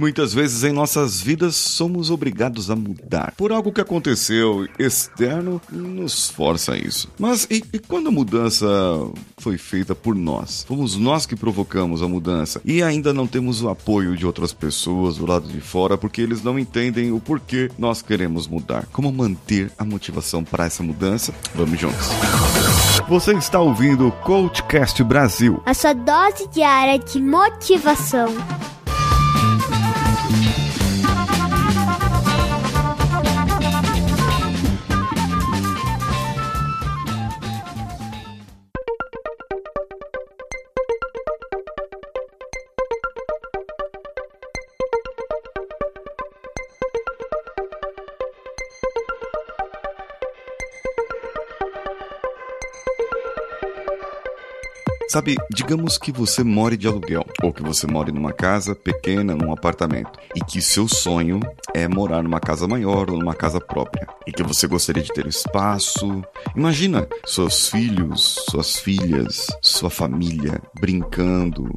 Muitas vezes em nossas vidas somos obrigados a mudar por algo que aconteceu externo nos força a isso. Mas e, e quando a mudança foi feita por nós? Fomos nós que provocamos a mudança e ainda não temos o apoio de outras pessoas do lado de fora porque eles não entendem o porquê nós queremos mudar. Como manter a motivação para essa mudança? Vamos juntos. Você está ouvindo o Coachcast Brasil. A sua dose diária de motivação. Sabe, digamos que você more de aluguel, ou que você more numa casa pequena, num apartamento, e que seu sonho é morar numa casa maior ou numa casa própria, e que você gostaria de ter espaço. Imagina seus filhos, suas filhas, sua família brincando,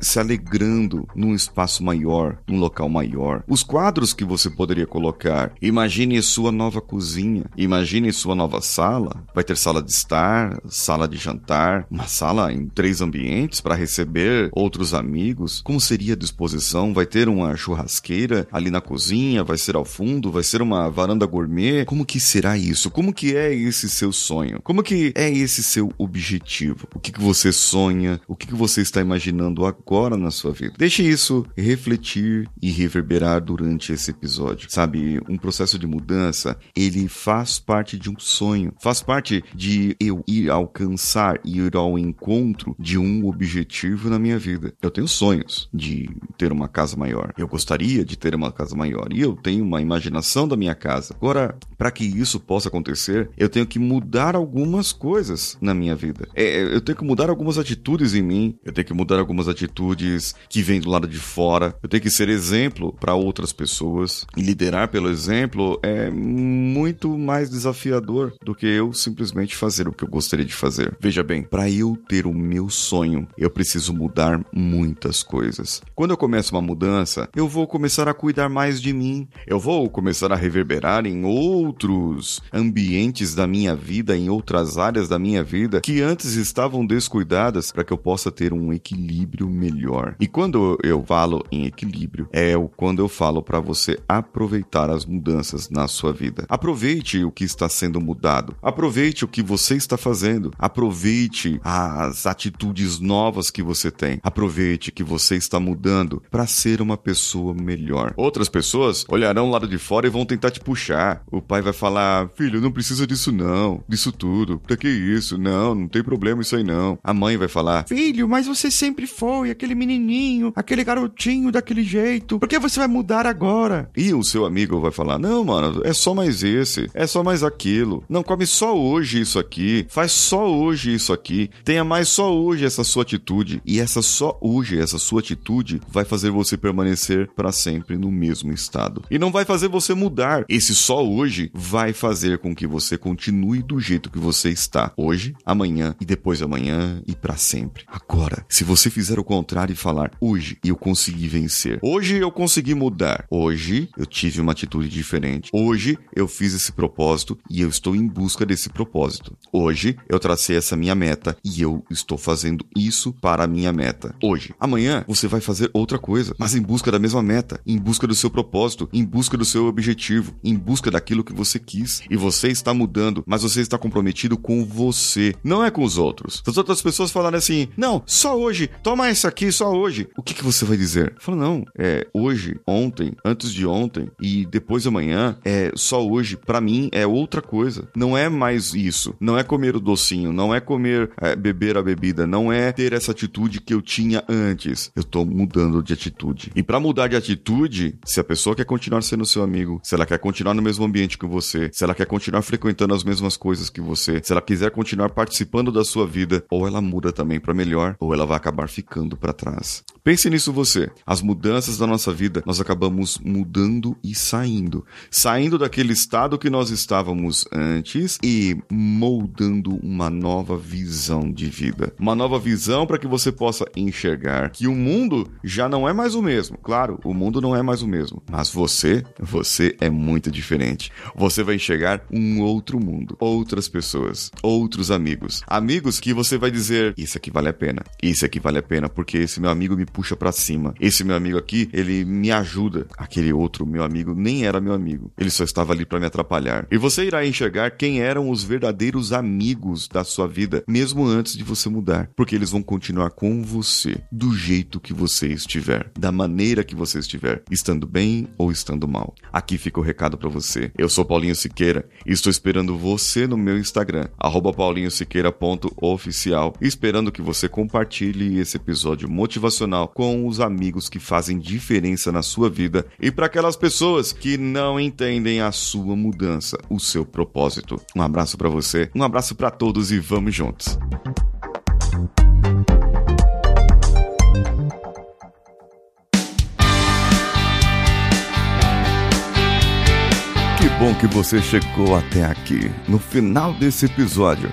se alegrando num espaço maior, num local maior. Os quadros que você poderia colocar. Imagine sua nova cozinha, imagine sua nova sala. Vai ter sala de estar, sala de jantar, uma sala em três ambientes para receber outros amigos? Como seria a disposição? Vai ter uma churrasqueira ali na cozinha? Vai ser ao fundo? Vai ser uma varanda gourmet? Como que será isso? Como que é esse seu sonho? Como que é esse seu objetivo? O que, que você sonha? O que, que você está imaginando agora na sua vida? Deixe isso refletir e reverberar durante esse episódio. Sabe, um processo de mudança, ele faz parte de um sonho, faz parte de eu ir alcançar, ir ao encontro de um objetivo na minha vida. Eu tenho sonhos de ter uma casa maior. Eu gostaria de ter uma casa maior e eu tenho uma imaginação da minha casa. Agora, para que isso possa acontecer, eu tenho que mudar algumas coisas na minha vida. É, é, eu tenho que mudar algumas atitudes em mim. Eu tenho que mudar algumas atitudes que vêm do lado de fora. Eu tenho que ser exemplo para outras pessoas. E liderar pelo exemplo é muito mais desafiador do que eu simplesmente fazer o que eu gostaria de fazer. Veja bem, para eu ter o meu sonho, eu preciso mudar muitas coisas. Quando eu começo uma mudança, eu vou começar a cuidar mais de mim. Eu vou começar a reverberar em outros ambientes da minha vida, em outras áreas da minha vida que antes estavam descuidadas para que eu possa ter um equilíbrio melhor. E quando eu falo em equilíbrio, é quando eu falo para você aproveitar as mudanças na sua vida. Aproveite o que está sendo mudado. Aproveite o que você está fazendo. Aproveite as atitudes novas que você tem. Aproveite que você está mudando para ser uma pessoa melhor. Outras pessoas olharão lado de fora e vão tentar te puxar. O pai vai falar: Filho, não precisa disso não, disso tudo. Pra que isso? Não, não tem problema isso aí não. A mãe vai falar: Filho, mas você sempre foi aquele menininho, aquele garotinho daquele jeito. Por que você vai mudar agora? E o seu amigo vai falar: Não, mano, é só mais esse, é só mais aquilo. Não come só hoje isso aqui, faz só hoje isso aqui, tenha mais só hoje essa sua atitude. E essa só hoje, essa sua atitude, vai fazer você permanecer para sempre no mesmo estado. E não vai fazer você mudar. Esse só hoje vai fazer com que você continue do jeito que você está. Hoje, amanhã e depois de amanhã e para sempre. Agora, se você fizer o contrário e falar, hoje eu consegui vencer. Hoje eu consegui mudar. Hoje eu tive uma atitude diferente. Hoje eu fiz esse propósito e eu estou em busca desse propósito. Hoje eu tracei essa minha meta e eu estou estou fazendo isso para a minha meta. Hoje. Amanhã você vai fazer outra coisa, mas em busca da mesma meta, em busca do seu propósito, em busca do seu objetivo, em busca daquilo que você quis. E você está mudando, mas você está comprometido com você, não é com os outros. Se as outras pessoas falarem assim, não, só hoje, toma isso aqui só hoje, o que, que você vai dizer? Fala, não, é hoje, ontem, antes de ontem e depois de amanhã, é só hoje, para mim é outra coisa. Não é mais isso. Não é comer o docinho, não é comer, é, beber a bebida bebida, não é ter essa atitude que eu tinha antes. Eu tô mudando de atitude. E para mudar de atitude, se a pessoa quer continuar sendo seu amigo, se ela quer continuar no mesmo ambiente que você, se ela quer continuar frequentando as mesmas coisas que você, se ela quiser continuar participando da sua vida, ou ela muda também para melhor, ou ela vai acabar ficando para trás. Pense nisso você. As mudanças da nossa vida, nós acabamos mudando e saindo. Saindo daquele estado que nós estávamos antes e moldando uma nova visão de vida. Uma nova visão para que você possa enxergar que o mundo já não é mais o mesmo. Claro, o mundo não é mais o mesmo, mas você, você é muito diferente. Você vai enxergar um outro mundo, outras pessoas, outros amigos. Amigos que você vai dizer: Isso aqui vale a pena, isso aqui vale a pena, porque esse meu amigo me puxa para cima. Esse meu amigo aqui, ele me ajuda. Aquele outro meu amigo nem era meu amigo, ele só estava ali para me atrapalhar. E você irá enxergar quem eram os verdadeiros amigos da sua vida, mesmo antes de você mudar, porque eles vão continuar com você, do jeito que você estiver, da maneira que você estiver, estando bem ou estando mal. Aqui fica o recado para você. Eu sou Paulinho Siqueira e estou esperando você no meu Instagram, paulinhosiqueira.oficial, esperando que você compartilhe esse episódio motivacional com os amigos que fazem diferença na sua vida e para aquelas pessoas que não entendem a sua mudança, o seu propósito. Um abraço para você, um abraço para todos e vamos juntos. Que bom que você chegou até aqui. No final desse episódio,